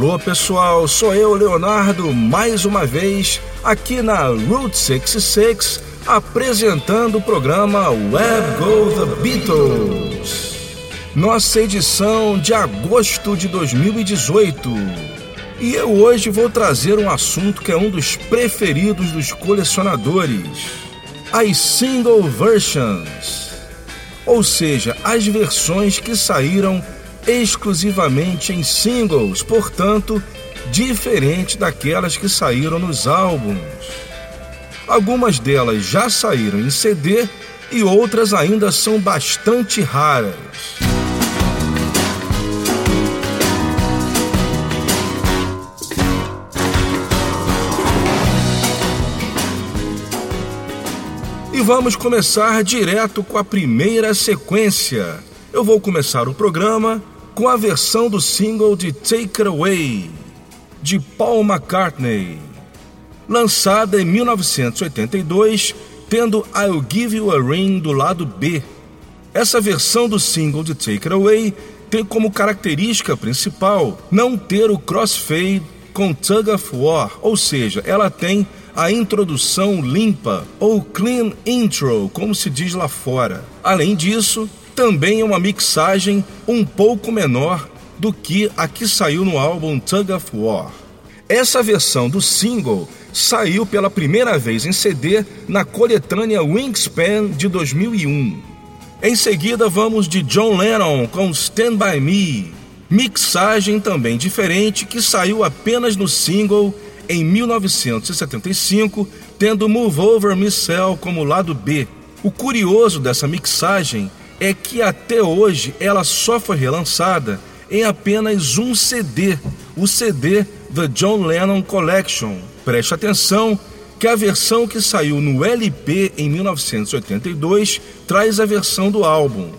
Alô pessoal, sou eu, Leonardo, mais uma vez aqui na Route 66 apresentando o programa Web Go The Beatles. Nossa edição de agosto de 2018. E eu hoje vou trazer um assunto que é um dos preferidos dos colecionadores: as single versions. Ou seja, as versões que saíram exclusivamente em singles, portanto, diferente daquelas que saíram nos álbuns. Algumas delas já saíram em CD e outras ainda são bastante raras. E vamos começar direto com a primeira sequência. Eu vou começar o programa com a versão do single de Take It Away, de Paul McCartney, lançada em 1982, tendo I'll Give You a Ring do lado B. Essa versão do single de Take It Away tem como característica principal não ter o crossfade com Tug of War, ou seja, ela tem a introdução limpa ou clean intro, como se diz lá fora. Além disso, também é uma mixagem um pouco menor do que a que saiu no álbum Tug of War. Essa versão do single saiu pela primeira vez em CD na coletânea Wingspan de 2001. Em seguida, vamos de John Lennon com Stand By Me, mixagem também diferente que saiu apenas no single em 1975, tendo Move Over Miss Cell como lado B. O curioso dessa mixagem é que até hoje ela só foi relançada em apenas um CD, o CD The John Lennon Collection. Preste atenção que a versão que saiu no LP em 1982 traz a versão do álbum.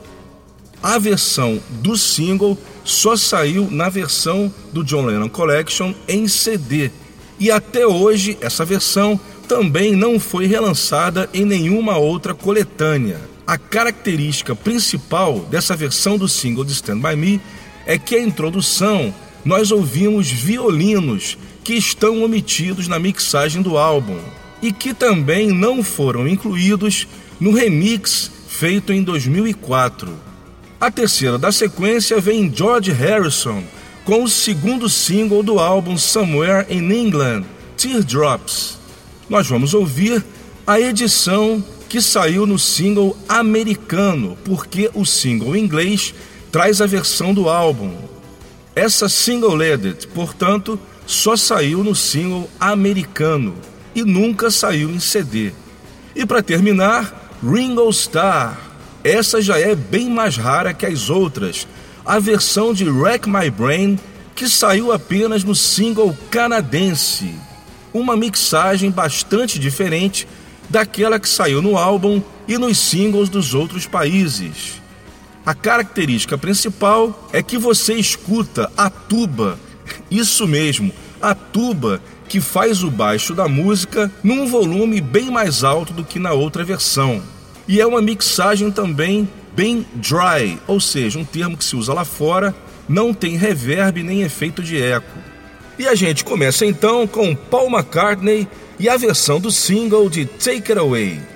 A versão do single só saiu na versão do John Lennon Collection em CD. E até hoje essa versão também não foi relançada em nenhuma outra coletânea. A característica principal dessa versão do single de Stand By Me é que a introdução nós ouvimos violinos que estão omitidos na mixagem do álbum e que também não foram incluídos no remix feito em 2004. A terceira da sequência vem George Harrison com o segundo single do álbum Somewhere in England, Teardrops. Nós vamos ouvir a edição que saiu no single americano, porque o single inglês traz a versão do álbum. Essa single leaded, portanto, só saiu no single americano e nunca saiu em CD. E para terminar, Ringo Starr. Essa já é bem mais rara que as outras. A versão de Wreck My Brain, que saiu apenas no single canadense. Uma mixagem bastante diferente daquela que saiu no álbum e nos singles dos outros países. A característica principal é que você escuta a tuba, isso mesmo, a tuba que faz o baixo da música num volume bem mais alto do que na outra versão. E é uma mixagem também bem dry, ou seja, um termo que se usa lá fora, não tem reverb nem efeito de eco. E a gente começa então com Paul McCartney e a versão do single de Take It Away.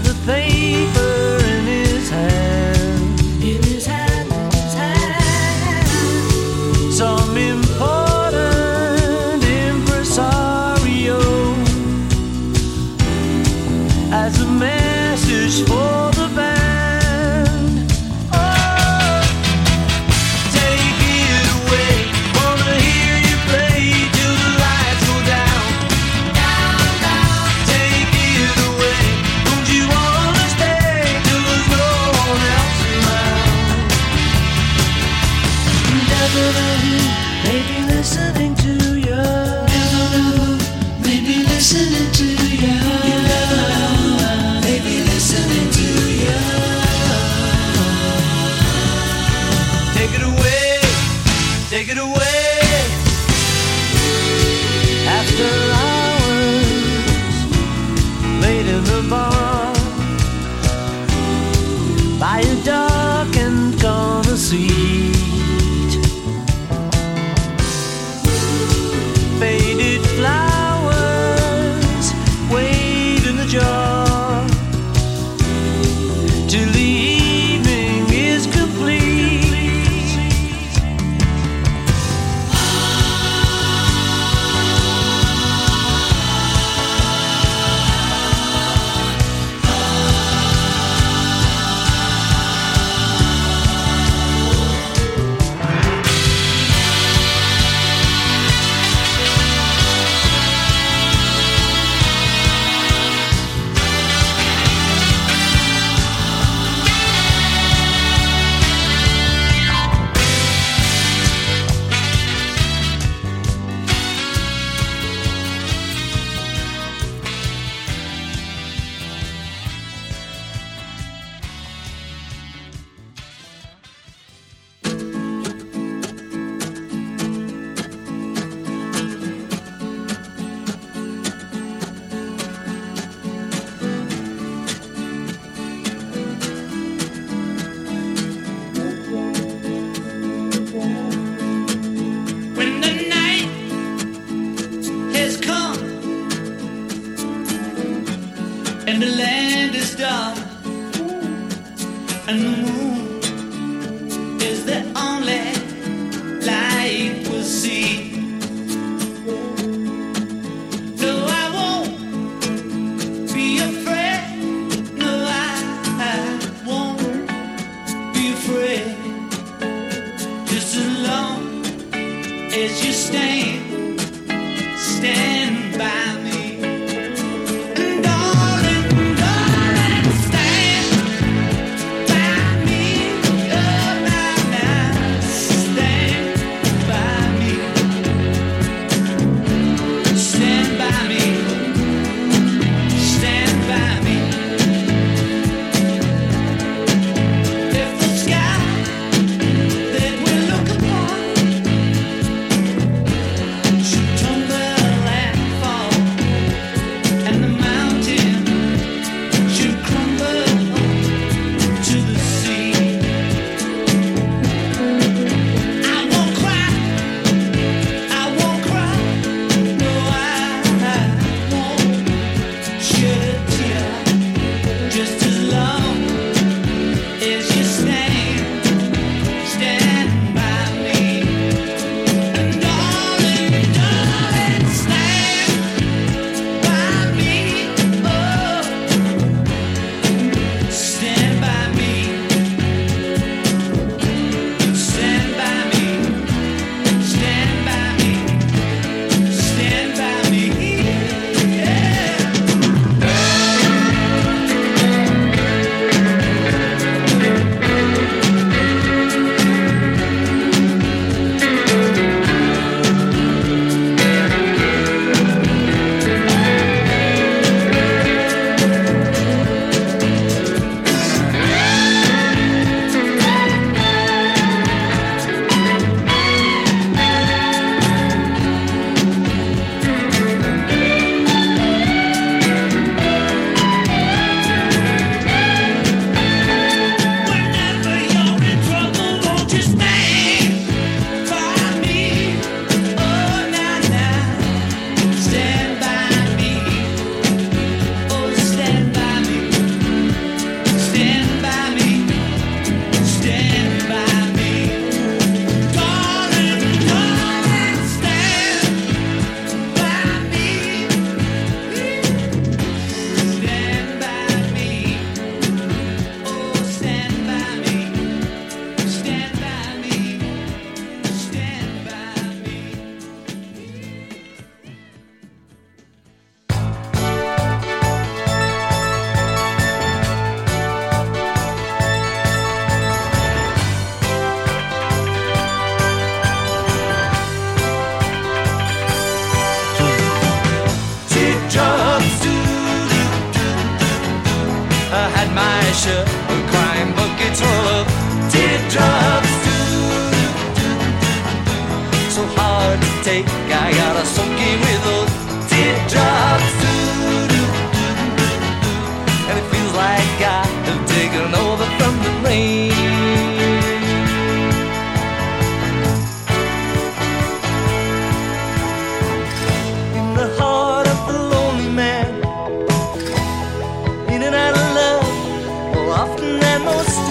the paper.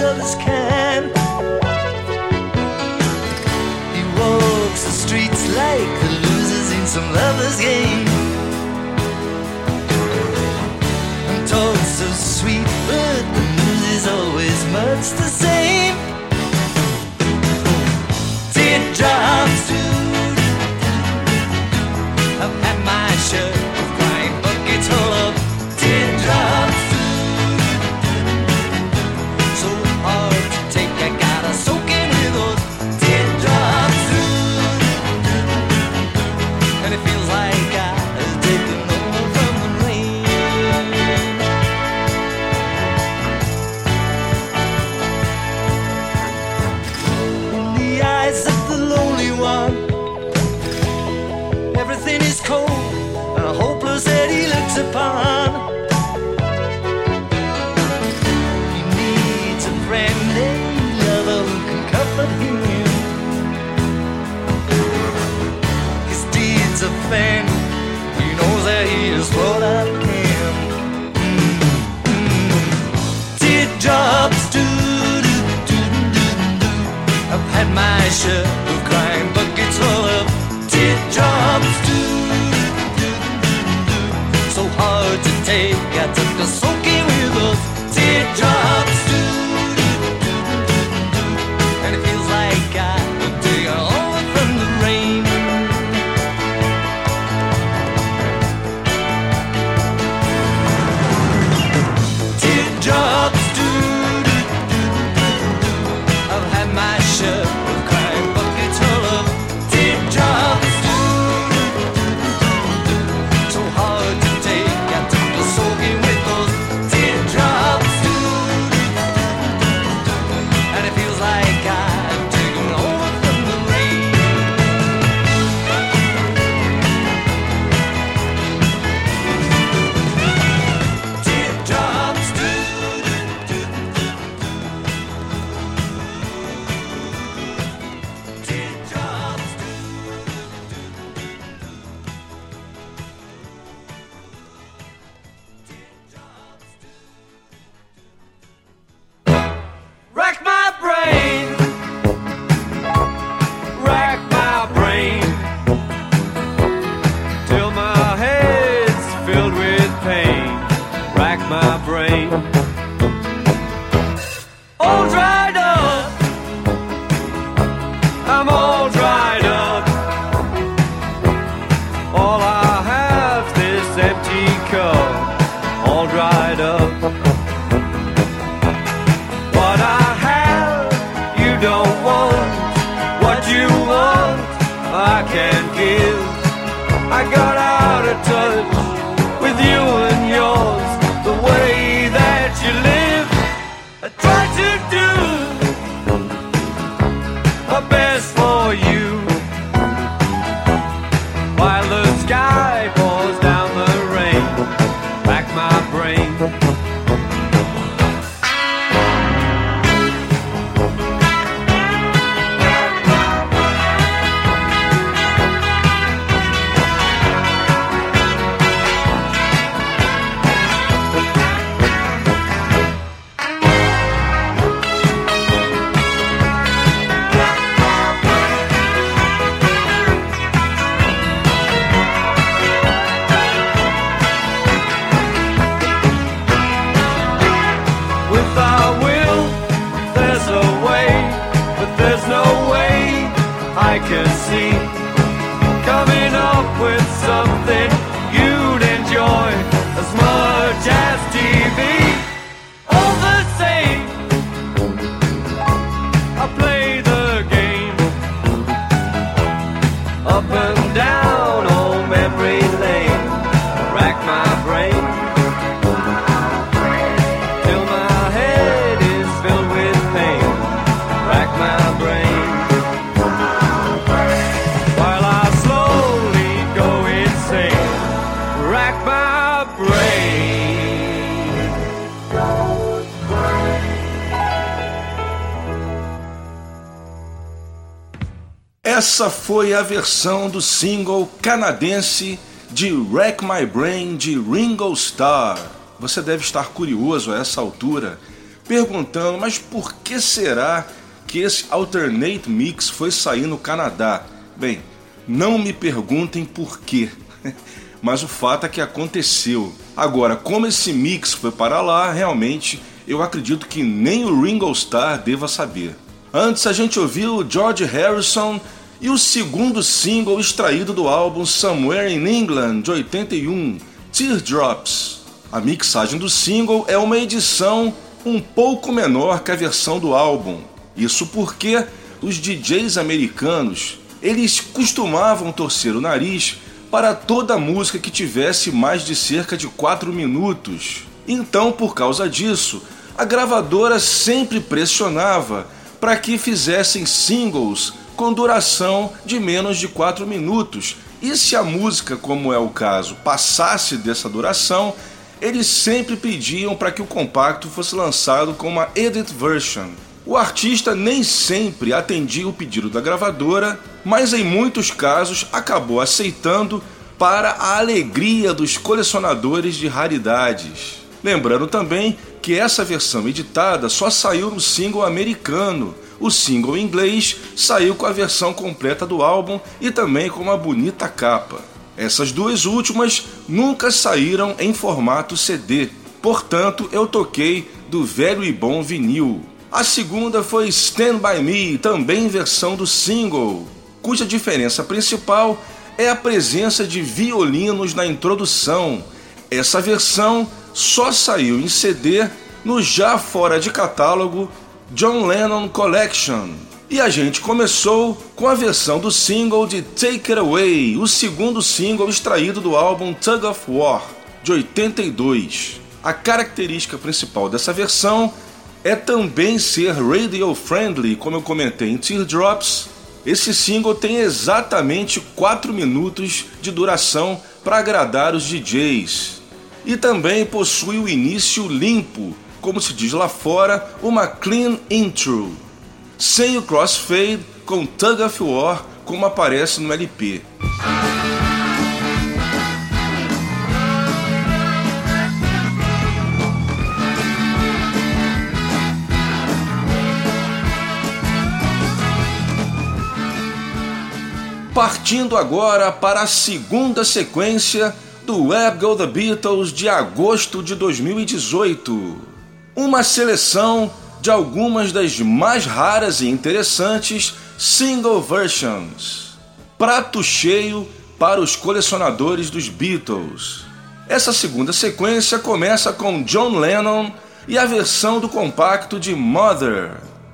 others can. He walks the streets like the losers in some lover's game. And talks so sweet, but the news is always much the same. Essa foi a versão do single canadense de Wreck My Brain de Ringo Starr. Você deve estar curioso a essa altura, perguntando, mas por que será que esse alternate mix foi sair no Canadá? Bem, não me perguntem por quê, mas o fato é que aconteceu. Agora, como esse mix foi para lá, realmente eu acredito que nem o Ringo Starr deva saber. Antes a gente ouviu George Harrison e o segundo single extraído do álbum Somewhere in England de 81, Teardrops. A mixagem do single é uma edição um pouco menor que a versão do álbum. Isso porque os DJs americanos, eles costumavam torcer o nariz para toda música que tivesse mais de cerca de 4 minutos. Então, por causa disso, a gravadora sempre pressionava para que fizessem singles com duração de menos de 4 minutos. E se a música, como é o caso, passasse dessa duração, eles sempre pediam para que o compacto fosse lançado com uma edit version. O artista nem sempre atendia o pedido da gravadora, mas em muitos casos acabou aceitando para a alegria dos colecionadores de raridades. Lembrando também que essa versão editada só saiu no single americano, O single inglês saiu com a versão completa do álbum e também com uma bonita capa. Essas duas últimas nunca saíram em formato CD, portanto eu toquei do velho e bom vinil. A segunda foi Stand By Me, também versão do single, cuja diferença principal é a presença de violinos na introdução. Essa versão só saiu em CD no já fora de catálogo John Lennon Collection. E a gente começou com a versão do single de Take It Away, o segundo single extraído do álbum Tug of War, de 82. A característica principal dessa versão é também ser radio friendly, como eu comentei em Teardrops. Esse single tem exatamente 4 minutos de duração para agradar os DJs. E também possui o início limpo, como se diz lá fora, uma clean intro, sem o crossfade com Tug of War como aparece no LP. Partindo agora para a segunda sequência do Web Go The Beatles de agosto de 2018 uma seleção de algumas das mais raras e interessantes single versions. Prato cheio para os colecionadores dos Beatles. Essa segunda sequência começa com John Lennon e a versão do compacto de Mother,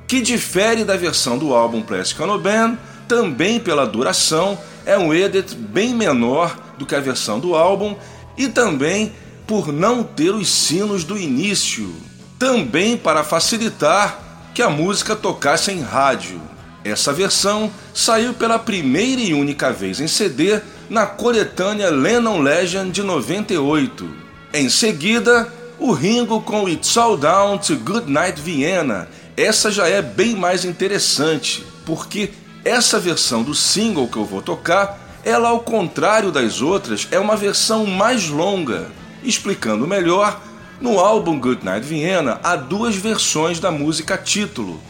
que difere da versão do álbum Plastic Ono Band, também pela duração, é um edit bem menor do que a versão do álbum e também por não ter os sinos do início também para facilitar que a música tocasse em rádio. Essa versão saiu pela primeira e única vez em CD na coletânea Lennon Legend de 98. Em seguida, o Ringo com It's All Down to Goodnight Vienna. Essa já é bem mais interessante, porque essa versão do single que eu vou tocar, ela ao contrário das outras, é uma versão mais longa. Explicando melhor, no álbum Goodnight Vienna há duas versões da música título.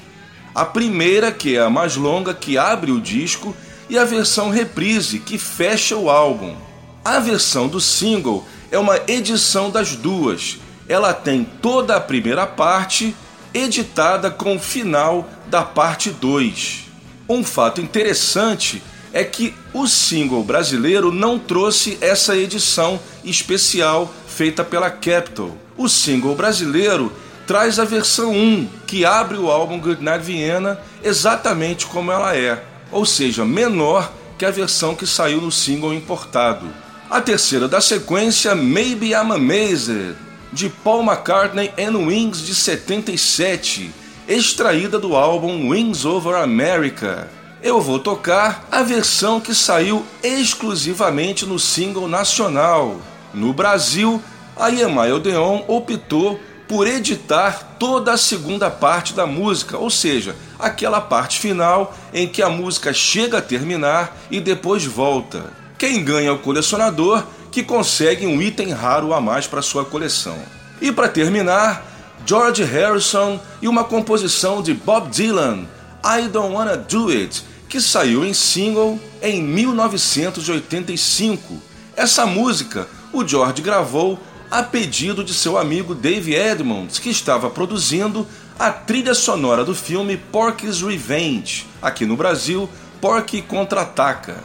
A primeira, que é a mais longa, que abre o disco, e a versão reprise, que fecha o álbum. A versão do single é uma edição das duas. Ela tem toda a primeira parte editada com o final da parte 2. Um fato interessante é que o single brasileiro não trouxe essa edição especial feita pela Capitol. O single brasileiro traz a versão 1, que abre o álbum Goodnight Vienna exatamente como ela é, ou seja, menor que a versão que saiu no single importado. A terceira da sequência, Maybe I'm Amazed, de Paul McCartney and Wings de 77, extraída do álbum Wings Over America. Eu vou tocar a versão que saiu exclusivamente no single nacional. No Brasil, a EMI Odeon optou por editar toda a segunda parte da música, ou seja, aquela parte final em que a música chega a terminar e depois volta. Quem ganha é o colecionador que consegue um item raro a mais para sua coleção. E para terminar, George Harrison e uma composição de Bob Dylan, I Don't Wanna Do It, que saiu em single em 1985. Essa música o George gravou a pedido de seu amigo Dave Edmonds, que estava produzindo a trilha sonora do filme Porky's Revenge, aqui no Brasil, Porky Contra-Ataca.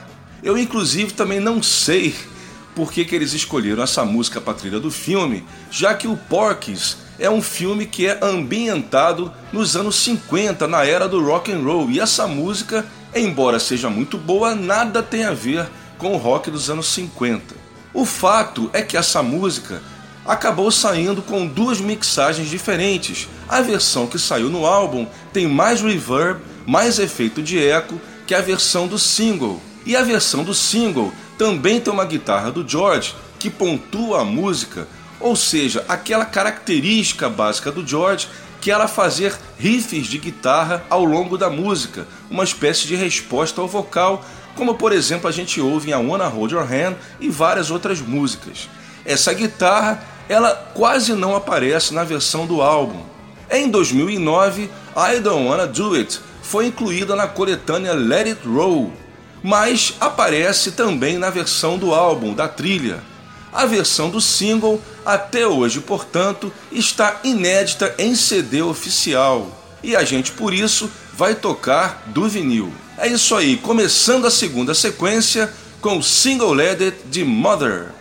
Eu, inclusive, também não sei por que, que eles escolheram essa música para trilha do filme, já que o Porky's é um filme que é ambientado nos anos 50, na era do rock and roll, e essa música, embora seja muito boa, nada tem a ver com o rock dos anos 50. O fato é que essa música acabou saindo com duas mixagens diferentes. A versão que saiu no álbum tem mais reverb, mais efeito de eco que a versão do single. E a versão do single também tem uma guitarra do George que pontua a música, ou seja, aquela característica básica do George que era fazer riffs de guitarra ao longo da música, uma espécie de resposta ao vocal, como por exemplo a gente ouve em I Wanna Hold Your Hand e várias outras músicas. Essa guitarra ela quase não aparece na versão do álbum. Em 2009, I Don't Wanna Do It foi incluída na coletânea Let It Roll, mas aparece também na versão do álbum, da trilha. A versão do single, até hoje, portanto, está inédita em CD oficial e a gente, por isso, vai tocar do vinil. É isso aí, começando a segunda sequência com o single leaded de Mother.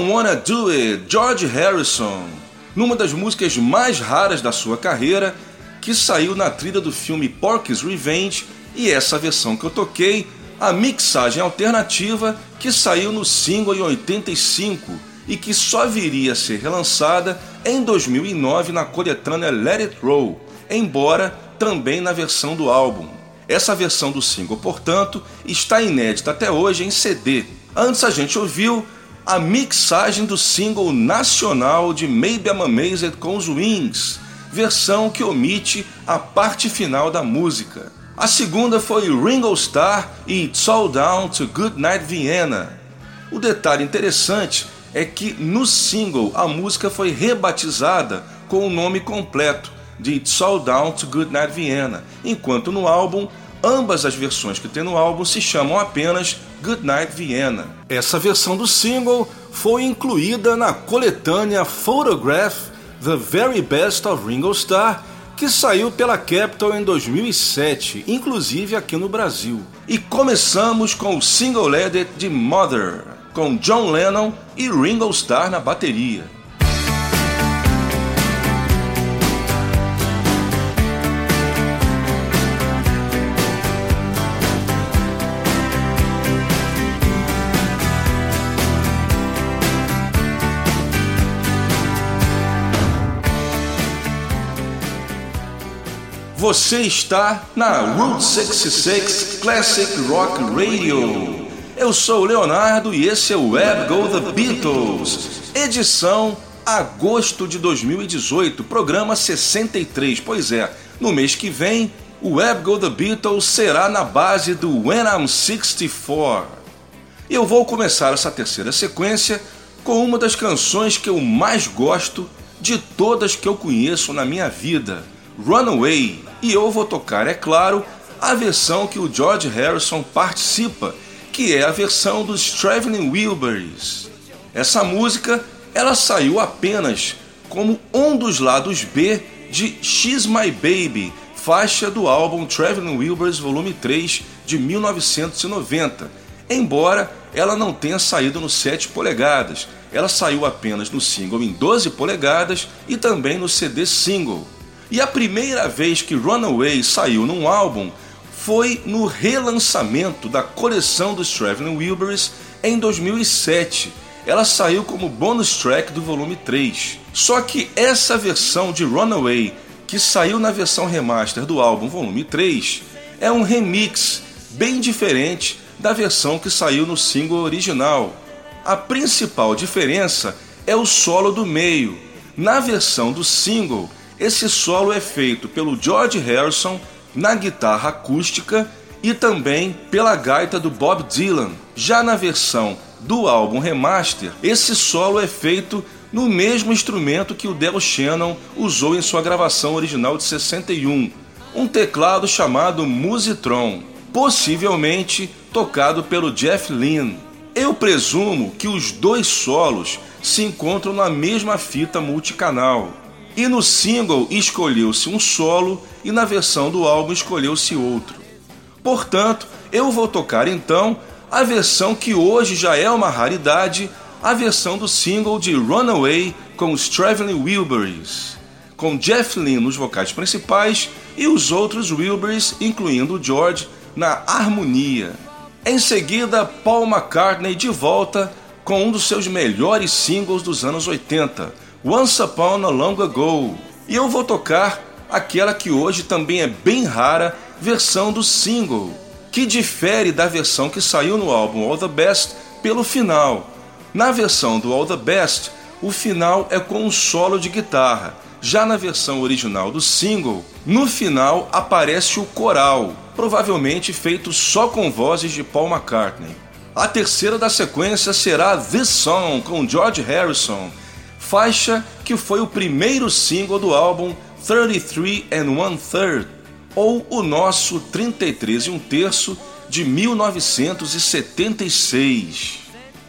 Don't Wanna Do It, George Harrison, numa das músicas mais raras da sua carreira, que saiu na trilha do filme Porky's Revenge, e essa versão que eu toquei, a mixagem alternativa que saiu no single em 85 e que só viria a ser relançada em 2009 na coletânea Let It Roll, embora também na versão do álbum. Essa versão do single, portanto, está inédita até hoje em CD. Antes a gente ouviu a mixagem do single nacional de Maybe I'm Amazed com os Wings, versão que omite a parte final da música. A segunda foi Ringo Starr e It's All Down to Good Night Vienna. O detalhe interessante é que no single a música foi rebatizada com o nome completo de It's All Down to Good Night Vienna, enquanto no álbum ambas as versões que tem no álbum se chamam apenas Good Night Vienna. Essa versão do single foi incluída na coletânea Photograph The Very Best of Ringo Starr, que saiu pela Capitol em 2007, inclusive aqui no Brasil. E começamos com o single edit de Mother, com John Lennon e Ringo Starr na bateria. Você está na Route 66 Classic Rock Radio. Eu sou o Leonardo e esse é o Web Go The Beatles, edição agosto de 2018, programa 63. Pois é, no mês que vem, o Web Go The Beatles será na base do When I'm 64. Eu vou começar essa terceira sequência com uma das canções que eu mais gosto de todas que eu conheço na minha vida, Runaway. E eu vou tocar, é claro, a versão que o George Harrison participa, que é a versão dos Traveling Wilburys. Essa música ela saiu apenas como um dos lados B de She's My Baby, faixa do álbum Traveling Wilburys Volume 3 de 1990, embora ela não tenha saído no 7 polegadas, ela saiu apenas no single em 12 polegadas e também no CD single. E a primeira vez que Runaway saiu num álbum foi no relançamento da coleção dos Traveling Wilburys em 2007. Ela saiu como bonus track do volume 3. Só que essa versão de Runaway, que saiu na versão remaster do álbum volume 3, é um remix bem diferente da versão que saiu no single original. A principal diferença é o solo do meio. Na versão do single, esse solo é feito pelo George Harrison na guitarra acústica e também pela gaita do Bob Dylan. Já na versão do álbum remaster, esse solo é feito no mesmo instrumento que o Del Shannon usou em sua gravação original de 61, um teclado chamado Musitron, possivelmente tocado pelo Jeff Lynne. Eu presumo que os dois solos se encontram na mesma fita multicanal. E no single escolheu-se um solo e na versão do álbum escolheu-se outro. Portanto, eu vou tocar então a versão que hoje já é uma raridade, a versão do single de Runaway com os Traveling Wilburys, com Jeff Lynne nos vocais principais e os outros Wilburys, incluindo George, na harmonia. Em seguida, Paul McCartney de volta com um dos seus melhores singles dos anos 80, Once Upon a Long Ago. E eu vou tocar aquela que hoje também é bem rara, versão do single, que difere da versão que saiu no álbum All the Best pelo final. Na versão do All the Best, o final é com um solo de guitarra. Já na versão original do single, no final aparece o coral, provavelmente feito só com vozes de Paul McCartney. A terceira da sequência será This Song com George Harrison, faixa que foi o primeiro single do álbum 33 and One Third, ou o nosso 33 e um terço de 1976.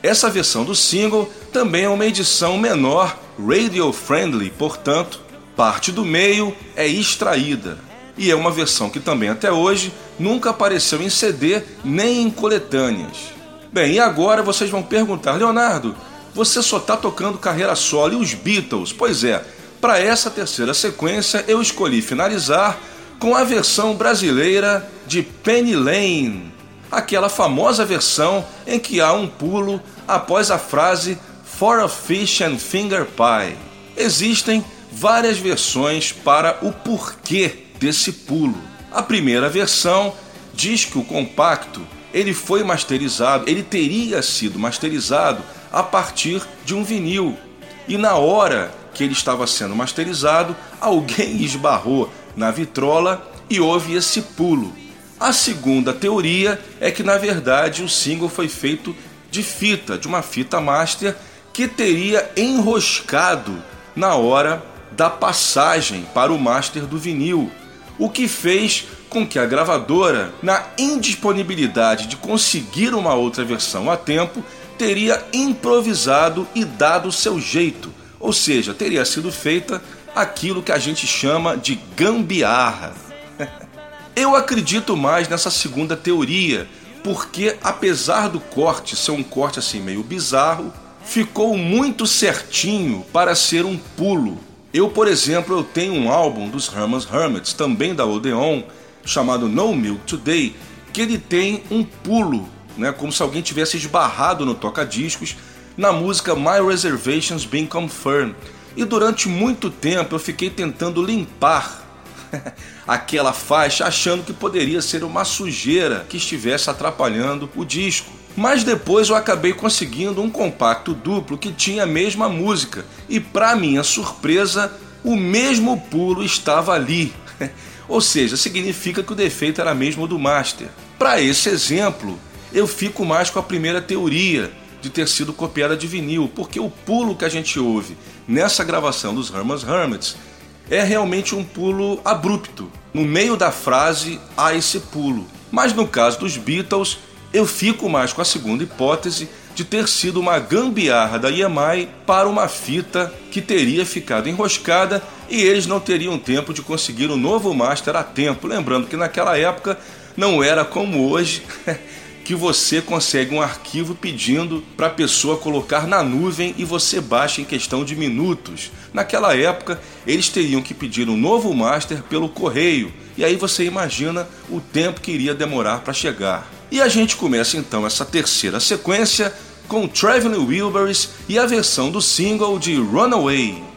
Essa versão do single também é uma edição menor, radio friendly, portanto, parte do meio é extraída. E é uma versão que também até hoje nunca apareceu em CD nem em coletâneas. Bem, e agora vocês vão perguntar, Leonardo, você só está tocando carreira solo e os Beatles? Pois é, para essa terceira sequência eu escolhi finalizar com a versão brasileira de Penny Lane, aquela famosa versão em que há um pulo após a frase For a Fish and Finger Pie. Existem várias versões para o porquê desse pulo. A primeira versão diz que o compacto ele foi masterizado, ele teria sido masterizado a partir de um vinil. E na hora que ele estava sendo masterizado, alguém esbarrou na vitrola e houve esse pulo. A segunda teoria é que na verdade o single foi feito de fita, de uma fita master que teria enroscado na hora da passagem para o master do vinil, o que fez com que a gravadora, na indisponibilidade de conseguir uma outra versão a tempo, teria improvisado e dado o seu jeito, ou seja, teria sido feita aquilo que a gente chama de gambiarra. Eu acredito mais nessa segunda teoria, porque apesar do corte ser um corte assim meio bizarro, ficou muito certinho para ser um pulo. Eu, por exemplo, eu tenho um álbum dos Herman's Hermits, também da Odeon, chamado No Milk Today, que ele tem um pulo, né, como se alguém tivesse esbarrado no toca-discos na música My Reservations Been Confirmed. E durante muito tempo eu fiquei tentando limpar aquela faixa, achando que poderia ser uma sujeira que estivesse atrapalhando o disco. Mas depois eu acabei conseguindo um compacto duplo que tinha a mesma música e, para minha surpresa, o mesmo pulo estava ali. Ou seja, significa que o defeito era mesmo do master. Para esse exemplo, eu fico mais com a primeira teoria de ter sido copiada de vinil, porque o pulo que a gente ouve nessa gravação dos Herman's Hermits é realmente um pulo abrupto. No meio da frase há esse pulo. Mas no caso dos Beatles, eu fico mais com a segunda hipótese de ter sido uma gambiarra da EMI para uma fita que teria ficado enroscada e eles não teriam tempo de conseguir um novo master a tempo. Lembrando que naquela época não era como hoje. que você consegue um arquivo pedindo para a pessoa colocar na nuvem e você baixa em questão de minutos. Naquela época, eles teriam que pedir um novo master pelo correio, e aí você imagina o tempo que iria demorar para chegar. E a gente começa então essa terceira sequência com Traveling Wilburys e a versão do single de Runaway.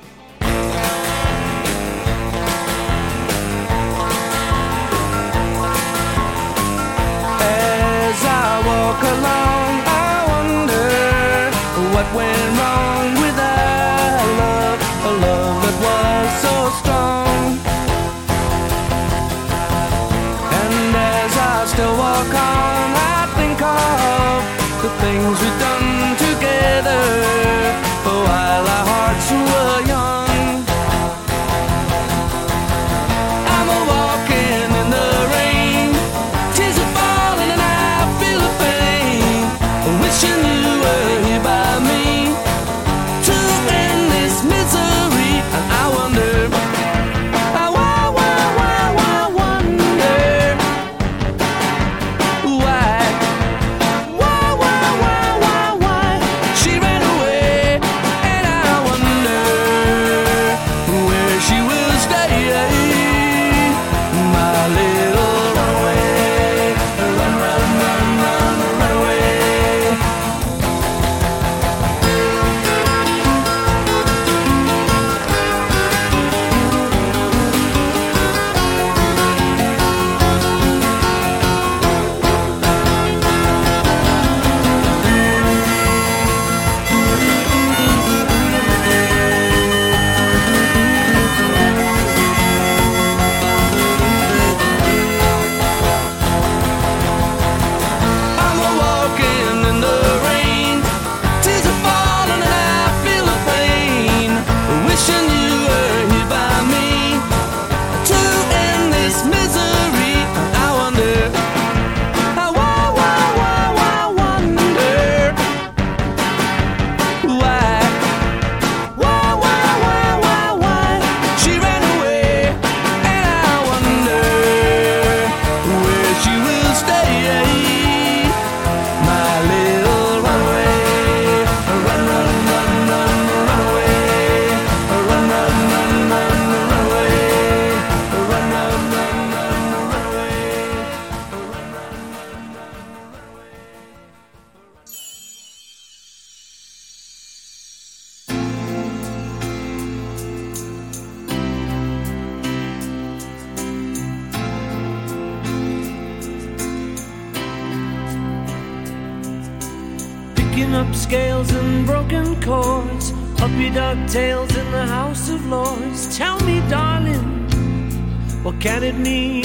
it mean?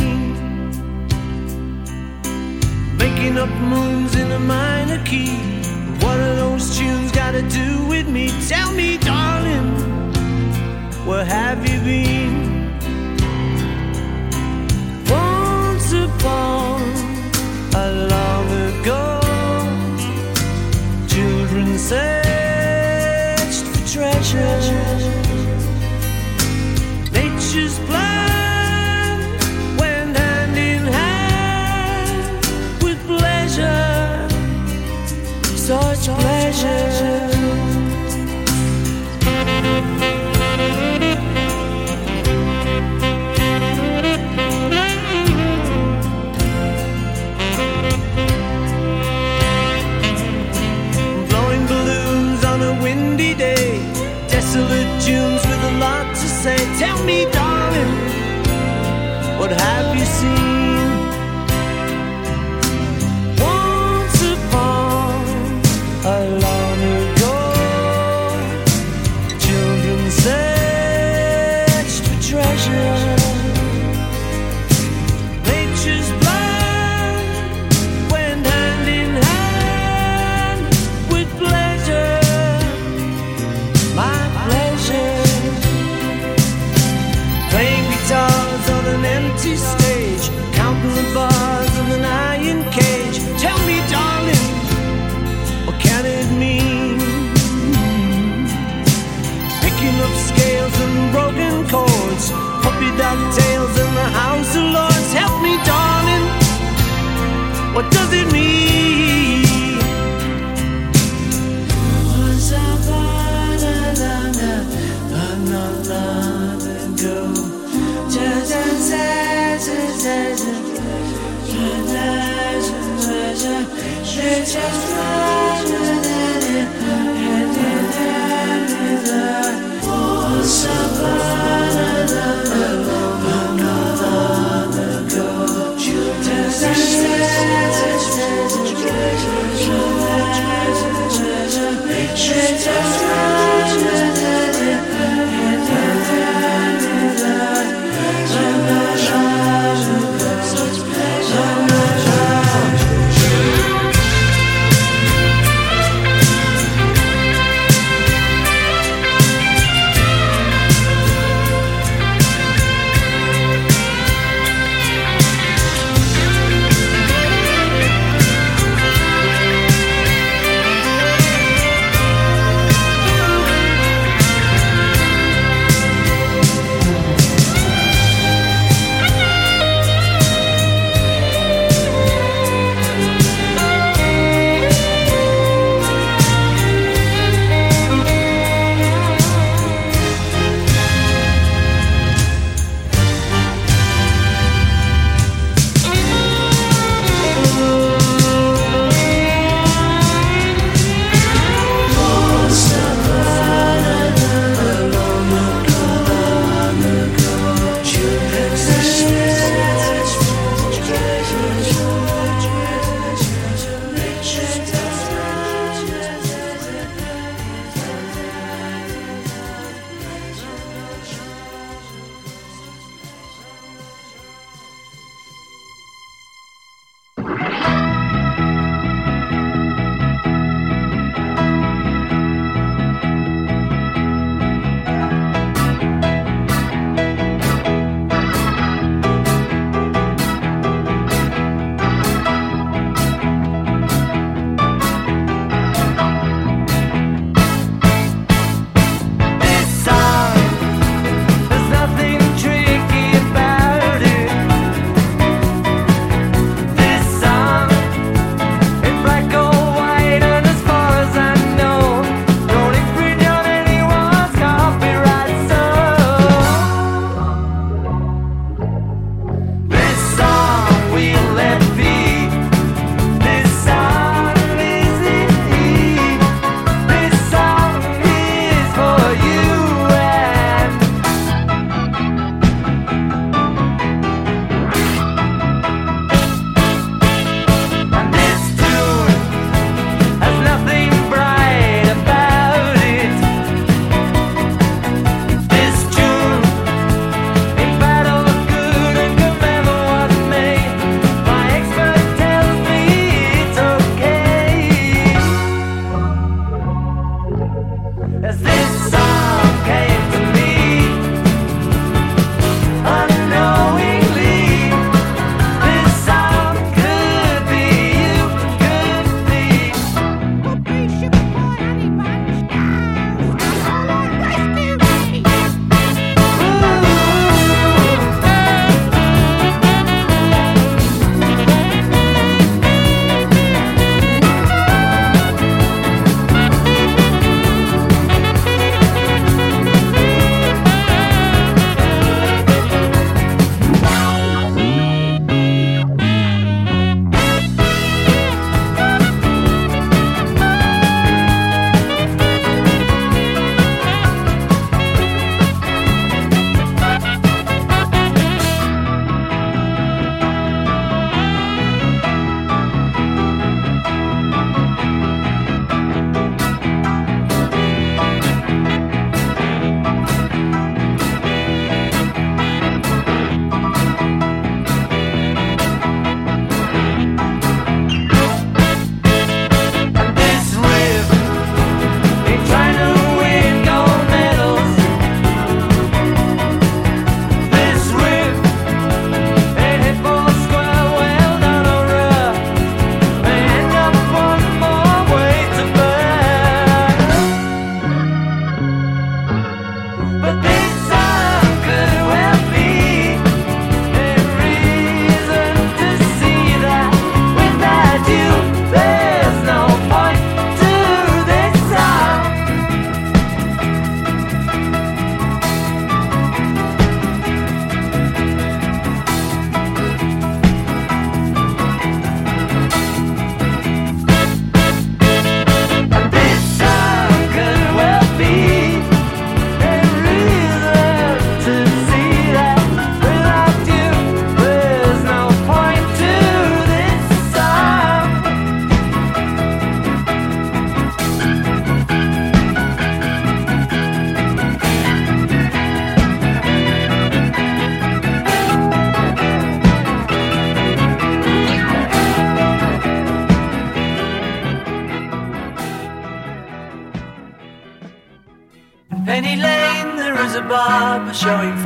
Making up moons in a minor key. What are those tunes got to do with me? Tell me, darling, where have you been?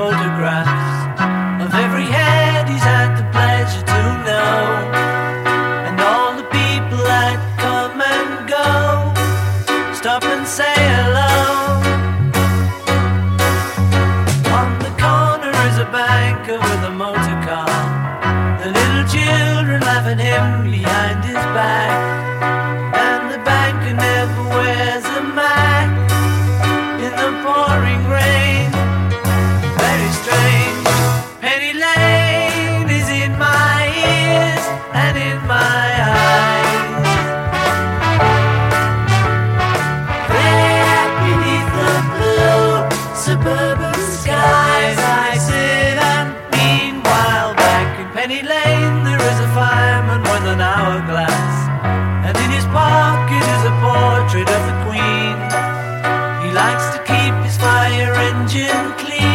photograph. Keep his fire engine clean.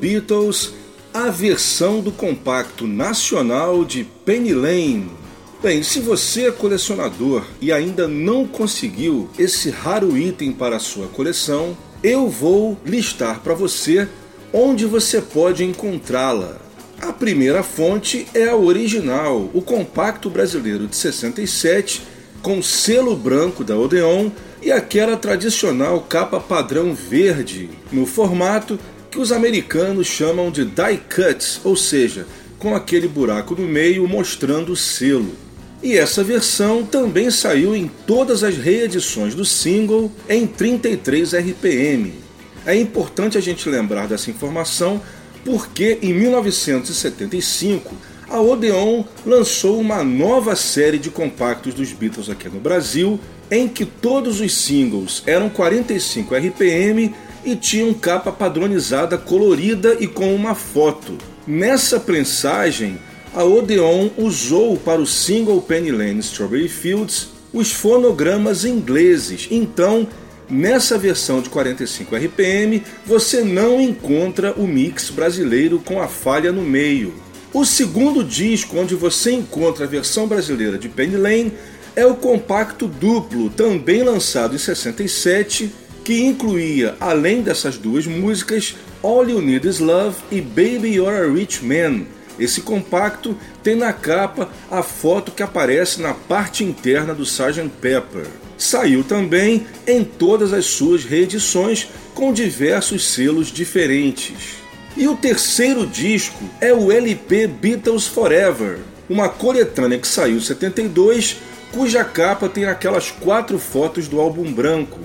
Beatles a versão do compacto nacional de Penny Lane. Bem, se você é colecionador e ainda não conseguiu esse raro item para a sua coleção, eu vou listar para você onde você pode encontrá-la. A primeira fonte é a original, o compacto brasileiro de 67, com selo branco da Odeon e aquela tradicional capa padrão verde, no formato que os americanos chamam de die cut, ou seja, com aquele buraco no meio mostrando o selo. E essa versão também saiu em todas as reedições do single em 33 RPM. É importante a gente lembrar dessa informação porque em 1975 a Odeon lançou uma nova série de compactos dos Beatles aqui no Brasil, em que todos os singles eram 45 RPM e tinham capa padronizada colorida e com uma foto. Nessa prensagem, a Odeon usou para o single Penny Lane Strawberry Fields os fonogramas ingleses. Então, nessa versão de 45 RPM, você não encontra o mix brasileiro com a falha no meio. O segundo disco onde você encontra a versão brasileira de Penny Lane é o compacto duplo, também lançado em 67, que incluía, além dessas duas músicas, All You Need Is Love e Baby You're a Rich Man. Esse compacto tem na capa a foto que aparece na parte interna do Sgt. Pepper. Saiu também em todas as suas reedições com diversos selos diferentes. E o terceiro disco é o LP Beatles Forever, uma coletânea que saiu em 72, cuja capa tem aquelas quatro fotos do álbum branco.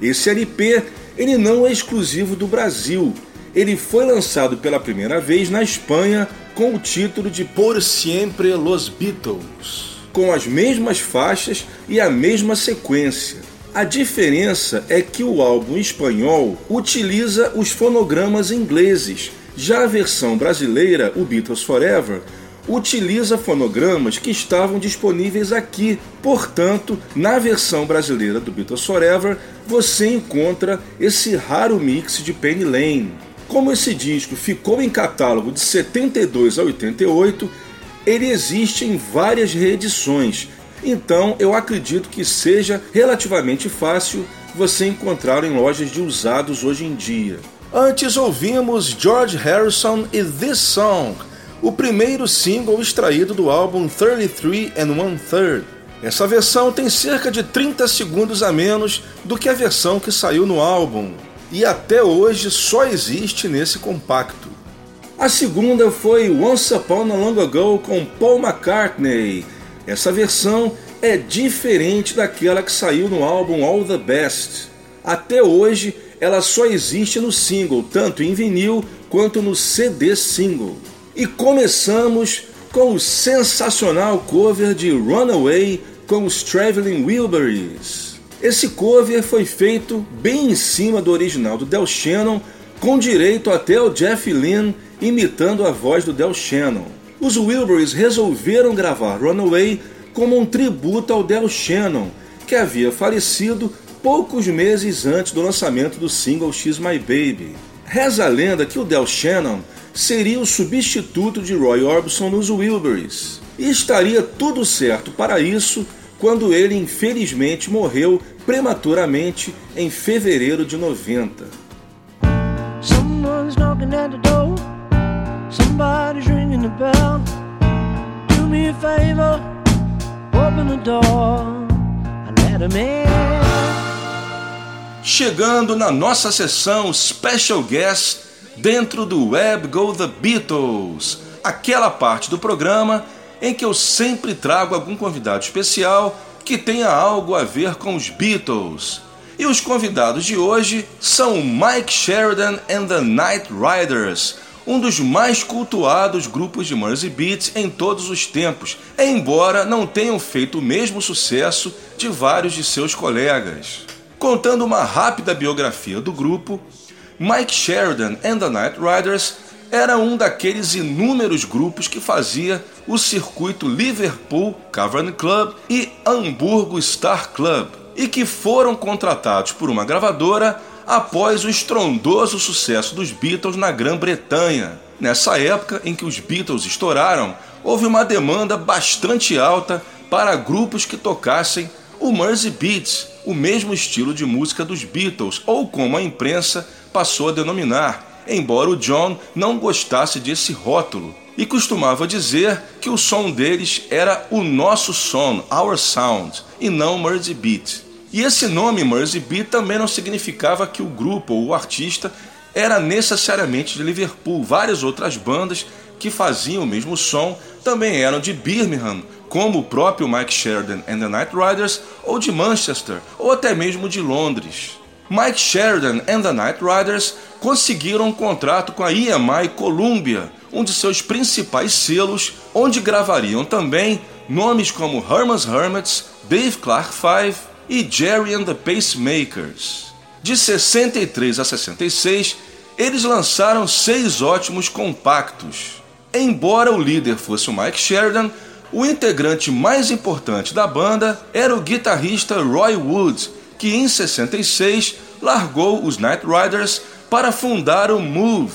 Esse LP ele não é exclusivo do Brasil. Ele foi lançado pela primeira vez na Espanha com o título de Por Siempre Los Beatles, com as mesmas faixas e a mesma sequência. A diferença é que o álbum espanhol utiliza os fonogramas ingleses, já a versão brasileira, o Beatles Forever, utiliza fonogramas que estavam disponíveis aqui. Portanto, na versão brasileira do Beatles Forever, você encontra esse raro mix de Penny Lane. Como esse disco ficou em catálogo de 72 a 88, ele existe em várias reedições, então eu acredito que seja relativamente fácil você encontrar em lojas de usados hoje em dia. Antes ouvimos George Harrison e This Song, o primeiro single extraído do álbum 33 and One Third. Essa versão tem cerca de 30 segundos a menos do que a versão que saiu no álbum, e até hoje só existe nesse compacto. A segunda foi Once Upon a Long Ago com Paul McCartney, essa versão é diferente daquela que saiu no álbum All the Best. Até hoje, ela só existe no single, tanto em vinil quanto no CD single. E começamos com o sensacional cover de Runaway com os Traveling Wilburys. Esse cover foi feito bem em cima do original do Del Shannon, com direito até o Jeff Lynne imitando a voz do Del Shannon os Wilburys resolveram gravar Runaway como um tributo ao Del Shannon, que havia falecido poucos meses antes do lançamento do single X My Baby. Reza a lenda que o Del Shannon seria o substituto de Roy Orbison nos Wilburys. E estaria tudo certo para isso quando ele infelizmente morreu prematuramente em fevereiro de 90. Someone's knocking at the door. Somebody's ringing the bell. Do me a favor, open the door let him in. Chegando na nossa sessão Special Guest dentro do Web Go The Beatles, aquela parte do programa em que eu sempre trago algum convidado especial que tenha algo a ver com os Beatles. E os convidados de hoje são Mike Sheridan and the Night Riders um dos mais cultuados grupos de Mersey Beats em todos os tempos, embora não tenham feito o mesmo sucesso de vários de seus colegas. Contando uma rápida biografia do grupo, Mike Sheridan and the Night Riders era um daqueles inúmeros grupos que fazia o circuito Liverpool Cavern Club e Hamburgo Star Club e que foram contratados por uma gravadora após o estrondoso sucesso dos Beatles na Grã-Bretanha. Nessa época em que os Beatles estouraram, houve uma demanda bastante alta para grupos que tocassem o Mersey Beats, o mesmo estilo de música dos Beatles, ou como a imprensa passou a denominar, embora o John não gostasse desse rótulo e costumava dizer que o som deles era o nosso som, our sound, e não Mersey Beat. E esse nome Mersey Beat também não significava que o grupo ou o artista era necessariamente de Liverpool. Várias outras bandas que faziam o mesmo som também eram de Birmingham, como o próprio Mike Sheridan and the Night Riders, ou de Manchester, ou até mesmo de Londres. Mike Sheridan and the Night Riders conseguiram um contrato com a EMI Columbia, um de seus principais selos, onde gravariam também nomes como Herman's Hermits, Dave Clark Five e Jerry and the Pacemakers. De 63 a 66, eles lançaram seis ótimos compactos. Embora o líder fosse o Mike Sheridan, o integrante mais importante da banda era o guitarrista Roy Wood, que em 66 largou os Night Riders para fundar o Move.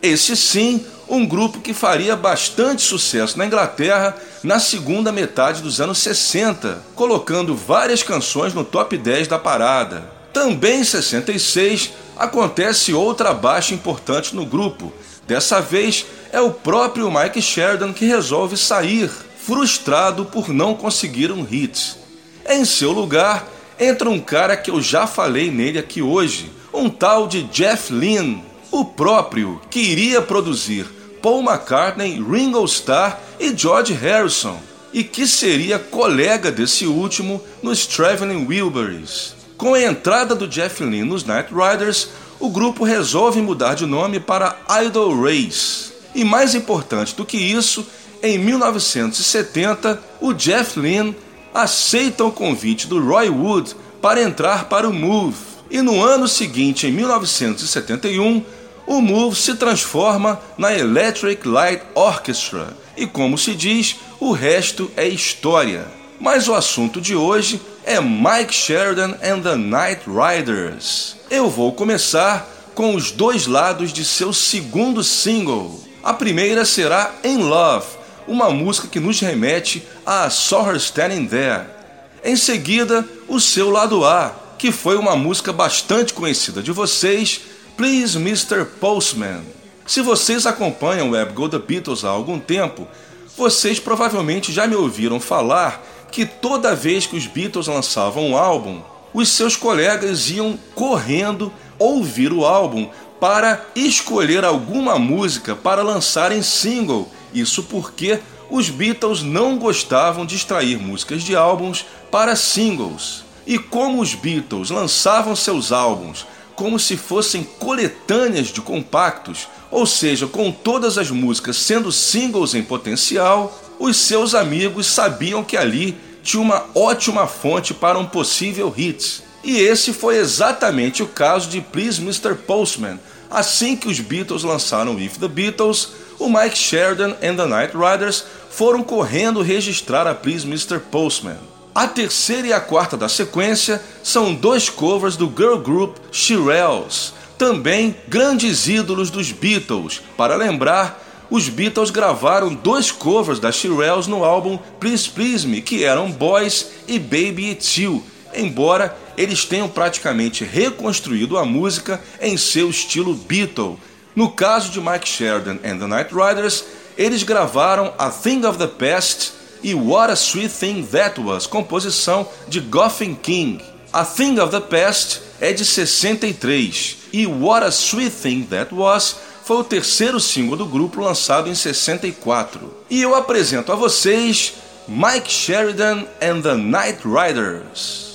Esse sim um grupo que faria bastante sucesso na Inglaterra na segunda metade dos anos 60, colocando várias canções no top 10 da parada. Também em 66 acontece outra baixa importante no grupo. Dessa vez é o próprio Mike Sheridan que resolve sair, frustrado por não conseguir um hit. Em seu lugar entra um cara que eu já falei nele aqui hoje, um tal de Jeff Lynne, o próprio que iria produzir Paul McCartney, Ringo Starr e George Harrison, e que seria colega desse último nos Traveling Wilburys. Com a entrada do Jeff Lynne nos Night Riders, o grupo resolve mudar de nome para Idol Race. E mais importante do que isso, em 1970, o Jeff Lynne aceita o convite do Roy Wood para entrar para o Move. E no ano seguinte, em 1971, o Move se transforma na Electric Light Orchestra. E como se diz, o resto é história. Mas o assunto de hoje é Mike Sheridan and the Night Riders. Eu vou começar com os dois lados de seu segundo single. A primeira será In Love, uma música que nos remete a Saw Her Standing There. Em seguida, o seu lado A, que foi uma música bastante conhecida de vocês, Please Mr. Postman. Se vocês acompanham o Web Go The Beatles há algum tempo, vocês provavelmente já me ouviram falar que toda vez que os Beatles lançavam um álbum, os seus colegas iam correndo ouvir o álbum para escolher alguma música para lançar em single. Isso porque os Beatles não gostavam de extrair músicas de álbuns para singles. E como os Beatles lançavam seus álbuns como se fossem coletâneas de compactos, ou seja, com todas as músicas sendo singles em potencial, os seus amigos sabiam que ali tinha uma ótima fonte para um possível hit. E esse foi exatamente o caso de Please Mr. Postman. Assim que os Beatles lançaram If the Beatles, o Mike Sheridan and the Night Riders foram correndo registrar a Please Mr. Postman. A terceira e a quarta da sequência são dois covers do girl group Shirelles, também grandes ídolos dos Beatles. Para lembrar, os Beatles gravaram dois covers da Shirelles no álbum Please Please Me, que eram Boys e Baby It's You, embora eles tenham praticamente reconstruído a música em seu estilo Beatle. No caso de Mike Sheridan and the Night Riders, eles gravaram A Thing of the Past e What a Sweet Thing That Was, composição de Goffin King. A Thing of the Past é de 63 e What a Sweet Thing That Was foi o terceiro single do grupo lançado em 64. E eu apresento a vocês Mike Sheridan and the Night Riders.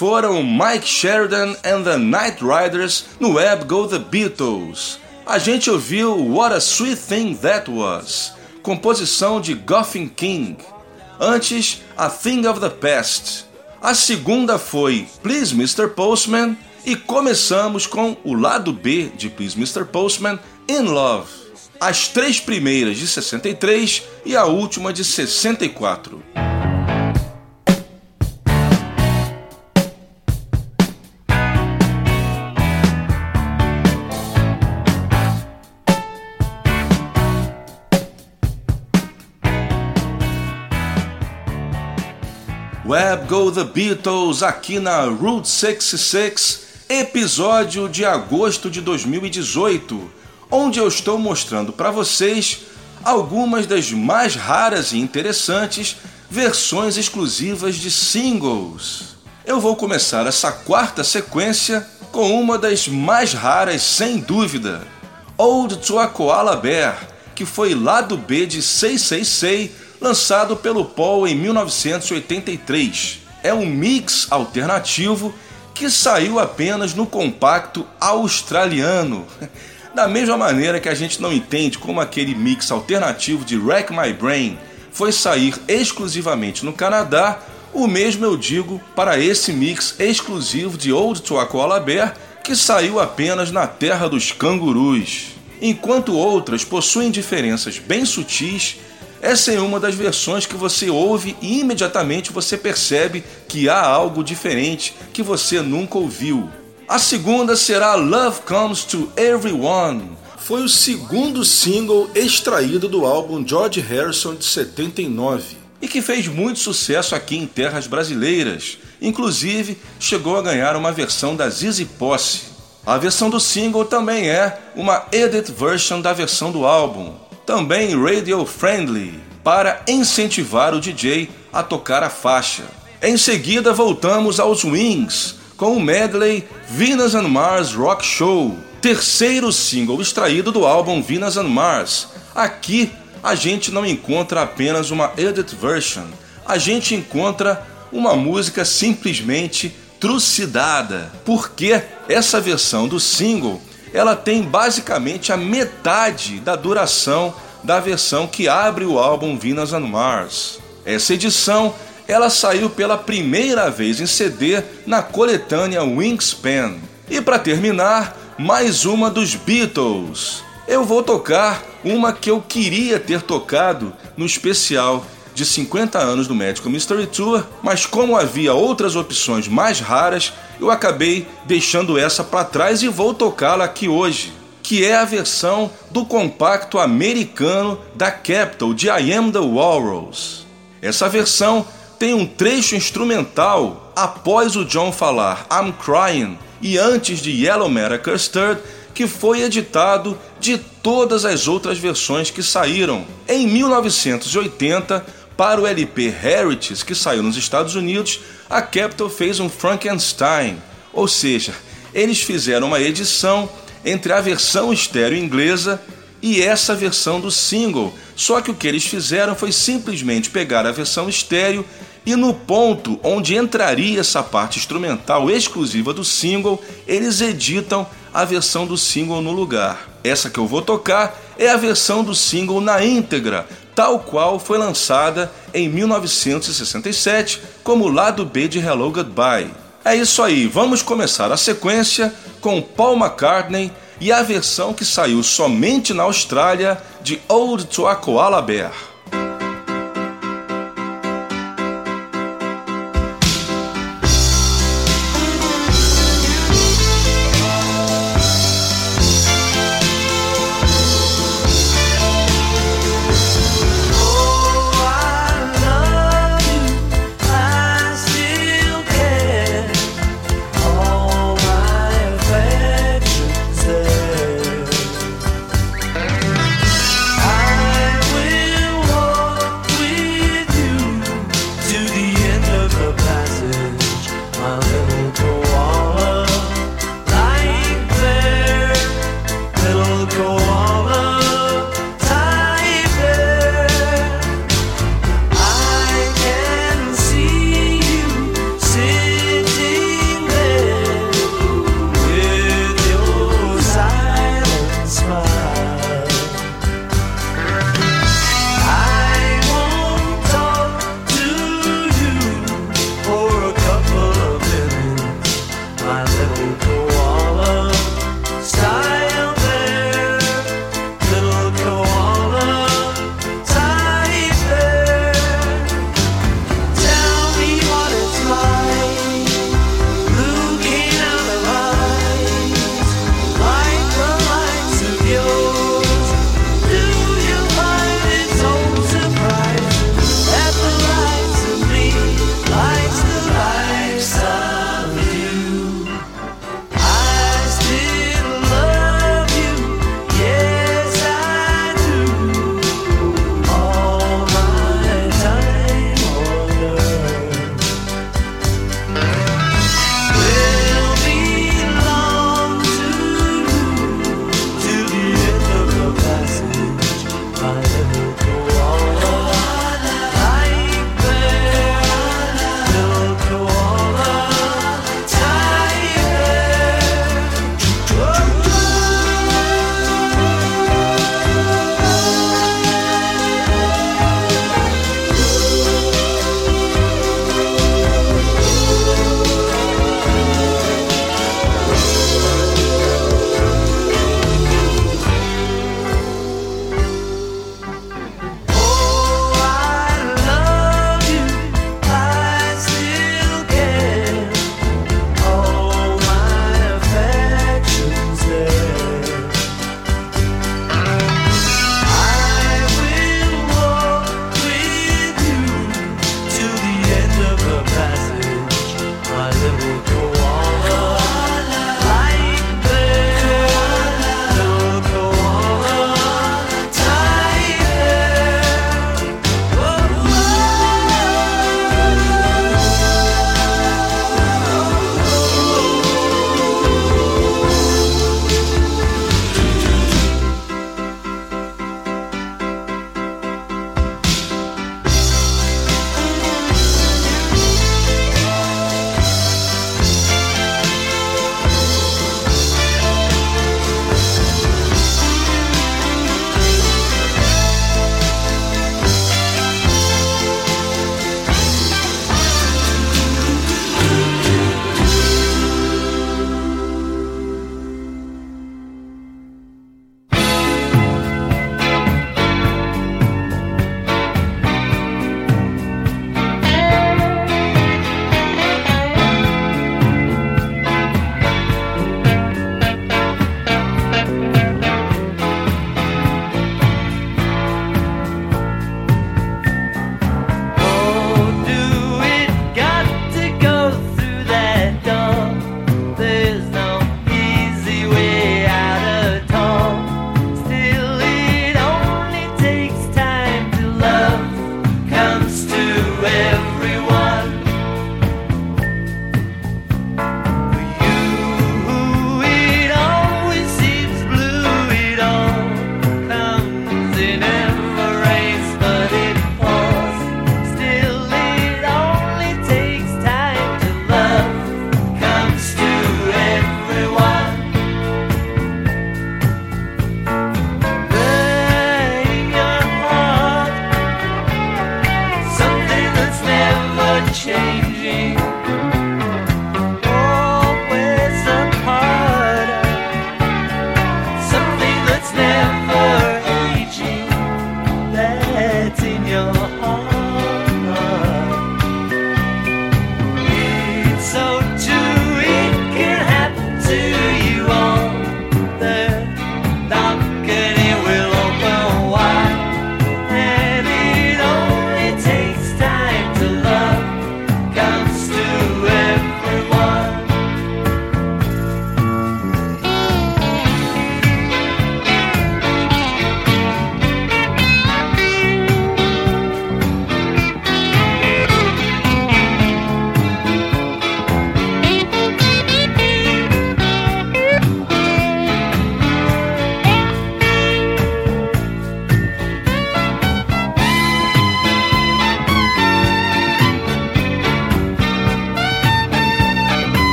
Foram Mike Sheridan and the Night Riders no web Go The Beatles. A gente ouviu What a Sweet Thing That Was, composição de Goffin King. Antes, A Thing of the Past. A segunda foi Please Mr. Postman e começamos com o lado B de Please Mr. Postman, In Love. As três primeiras de 63 e a última de 64. Go The Beatles aqui na Route 66, episódio de agosto de 2018, onde eu estou mostrando para vocês algumas das mais raras e interessantes versões exclusivas de singles. Eu vou começar essa quarta sequência com uma das mais raras, sem dúvida, Old to a Koala Bear, que foi lado B de 666 lançado pelo Paul em 1983. É um mix alternativo que saiu apenas no compacto australiano. Da mesma maneira que a gente não entende como aquele mix alternativo de Wreck My Brain foi sair exclusivamente no Canadá, o mesmo eu digo para esse mix exclusivo de Old to Koala Bear que saiu apenas na terra dos cangurus. Enquanto outras possuem diferenças bem sutis essa é uma das versões que você ouve e imediatamente você percebe que há algo diferente que você nunca ouviu. A segunda será Love Comes to Everyone. Foi o segundo single extraído do álbum George Harrison de 79. e que fez muito sucesso aqui em terras brasileiras. Inclusive, chegou a ganhar uma versão da Zizi Posse. A versão do single também é uma edit version da versão do álbum, também radio friendly, para incentivar o DJ a tocar a faixa. Em seguida, voltamos aos Wings com o medley Venus and Mars Rock Show, terceiro single extraído do álbum Venus and Mars. Aqui a gente não encontra apenas uma edit version, a gente encontra uma música simplesmente trucidada, porque essa versão do single ela tem basicamente a metade da duração da versão que abre o álbum Venus and Mars. Essa edição ela saiu pela primeira vez em CD na coletânea Wingspan. E para terminar, mais uma dos Beatles. Eu vou tocar uma que eu queria ter tocado no especial de 50 anos do Magical Mystery Tour, mas como havia outras opções mais raras, eu acabei deixando essa para trás e vou tocá-la aqui hoje, que é a versão do compacto americano da Capitol de I Am the Walrus. Essa versão tem um trecho instrumental após o John falar I'm Crying e antes de Yellow Matter Custard que foi editado de todas as outras versões que saíram. Em 1980, para o LP Heritage, que saiu nos Estados Unidos, a Capitol fez um Frankenstein, ou seja, eles fizeram uma edição entre a versão estéreo inglesa e essa versão do single. Só que o que eles fizeram foi simplesmente pegar a versão estéreo e no ponto onde entraria essa parte instrumental exclusiva do single, eles editam a versão do single no lugar. Essa que eu vou tocar é a versão do single na íntegra, tal qual foi lançada em 1967 como lado B de Hello Goodbye. É isso aí, vamos começar a sequência com Paul McCartney e a versão que saiu somente na Austrália de Old to a Koala Bear.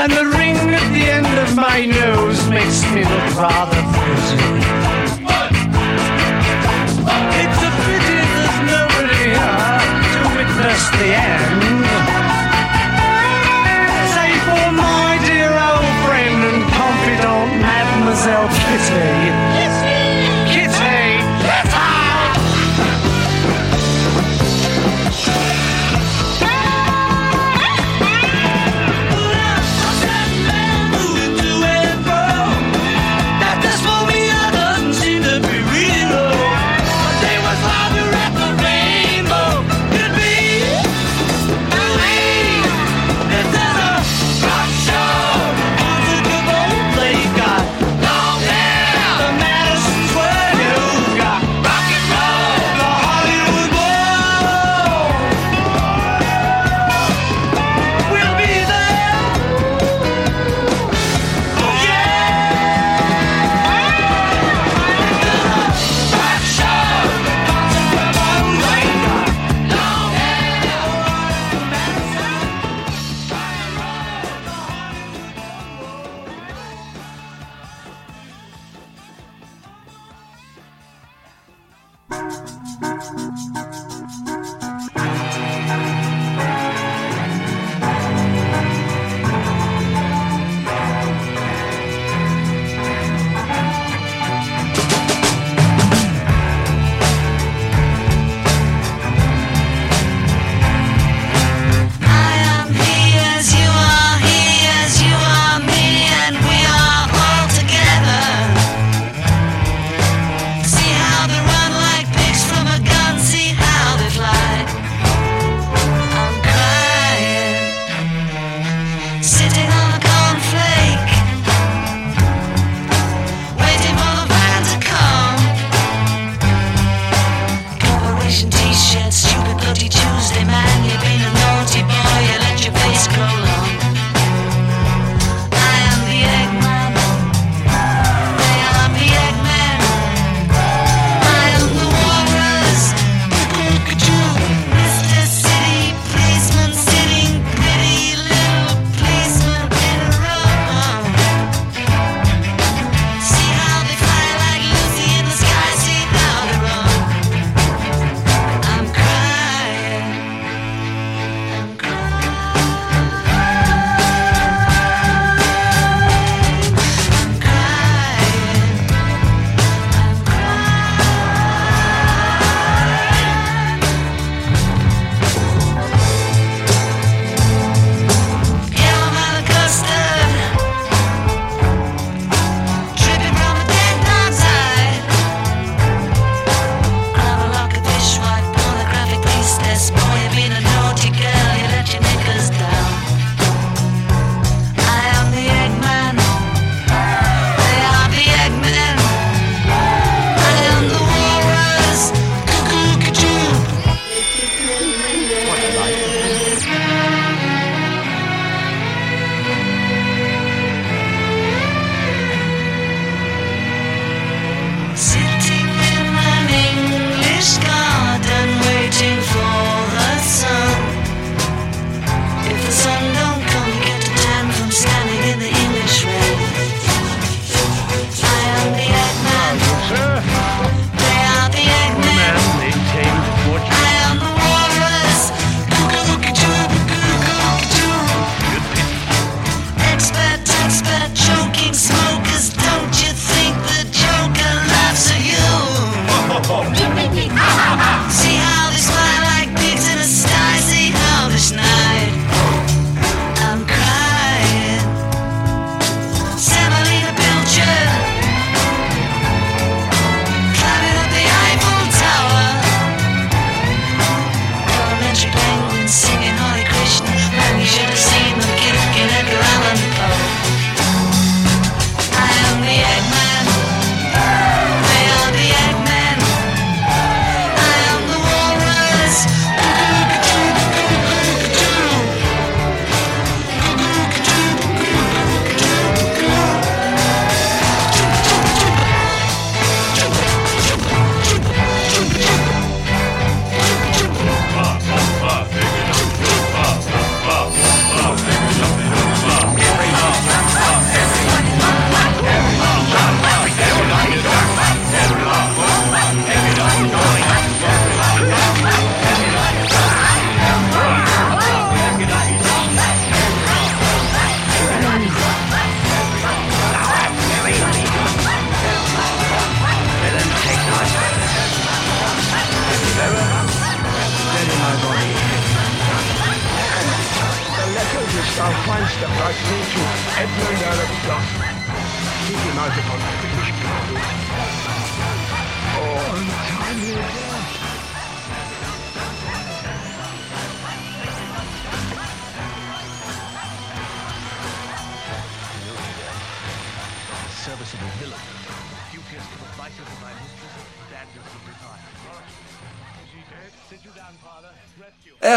And the ring at the end of my nose makes me look rather frizzy.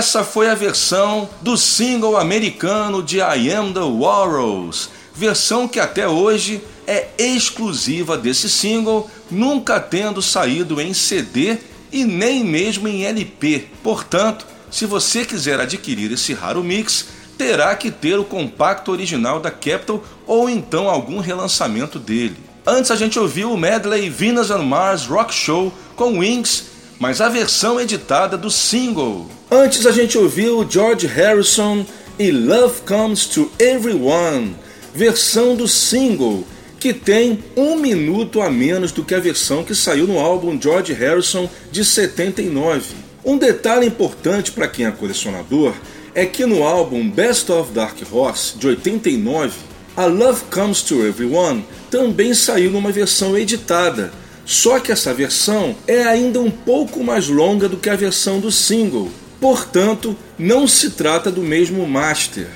Essa foi a versão do single americano de I Am The Walrus, versão que até hoje é exclusiva desse single, nunca tendo saído em CD e nem mesmo em LP. Portanto, se você quiser adquirir esse raro mix, terá que ter o compacto original da Capitol ou então algum relançamento dele. Antes a gente ouviu o medley Venus on Mars Rock Show com Wings, mas a versão editada do single. Antes a gente ouviu George Harrison e Love Comes to Everyone, versão do single, que tem um minuto a menos do que a versão que saiu no álbum George Harrison de 79. Um detalhe importante para quem é colecionador é que no álbum Best of Dark Horse de 89, a Love Comes to Everyone também saiu numa versão editada. Só que essa versão é ainda um pouco mais longa do que a versão do single, portanto, não se trata do mesmo master.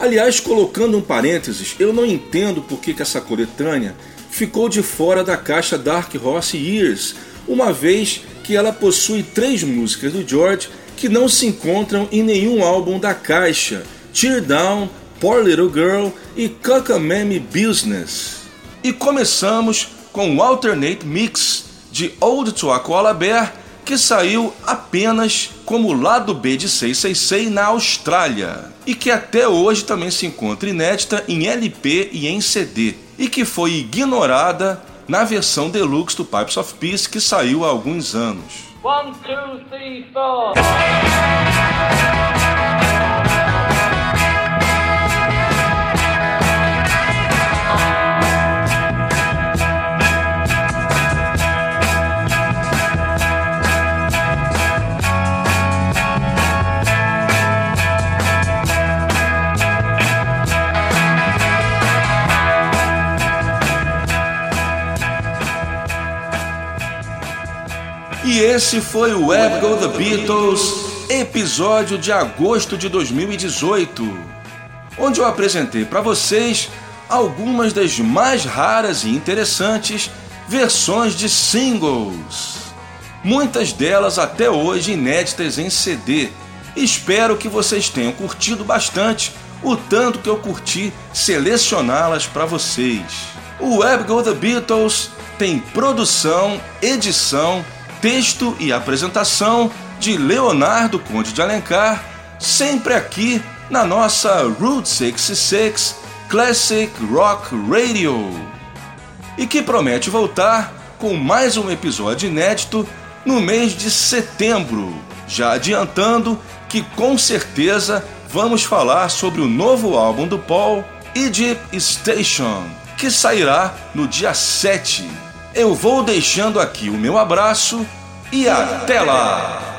Aliás, colocando um parênteses, eu não entendo por que, que essa coletânea ficou de fora da caixa Dark Horse Years, uma vez que ela possui três músicas do George que não se encontram em nenhum álbum da caixa: Tear Down, Poor Little Girl e Cockamamie Business. E começamos com o Alternate Mix de Old to a Koala Bear, que saiu apenas como lado B de 666 na Austrália e que até hoje também se encontra inédita em LP e em CD e que foi ignorada na versão deluxe do Pipes of Peace que saiu há alguns anos. One, two, three, E esse foi o Web Go The Beatles, episódio de agosto de 2018, onde eu apresentei para vocês algumas das mais raras e interessantes versões de singles. Muitas delas até hoje inéditas em CD. Espero que vocês tenham curtido bastante, o tanto que eu curti selecioná-las para vocês. O Web Go The Beatles tem produção, edição texto e apresentação de Leonardo Conde de Alencar, sempre aqui na nossa Route 66 Classic Rock Radio. E que promete voltar com mais um episódio inédito no mês de setembro, já adiantando que com certeza vamos falar sobre o novo álbum do Paul, Egypt Station, que sairá no dia 7 eu vou deixando aqui o meu abraço e até lá!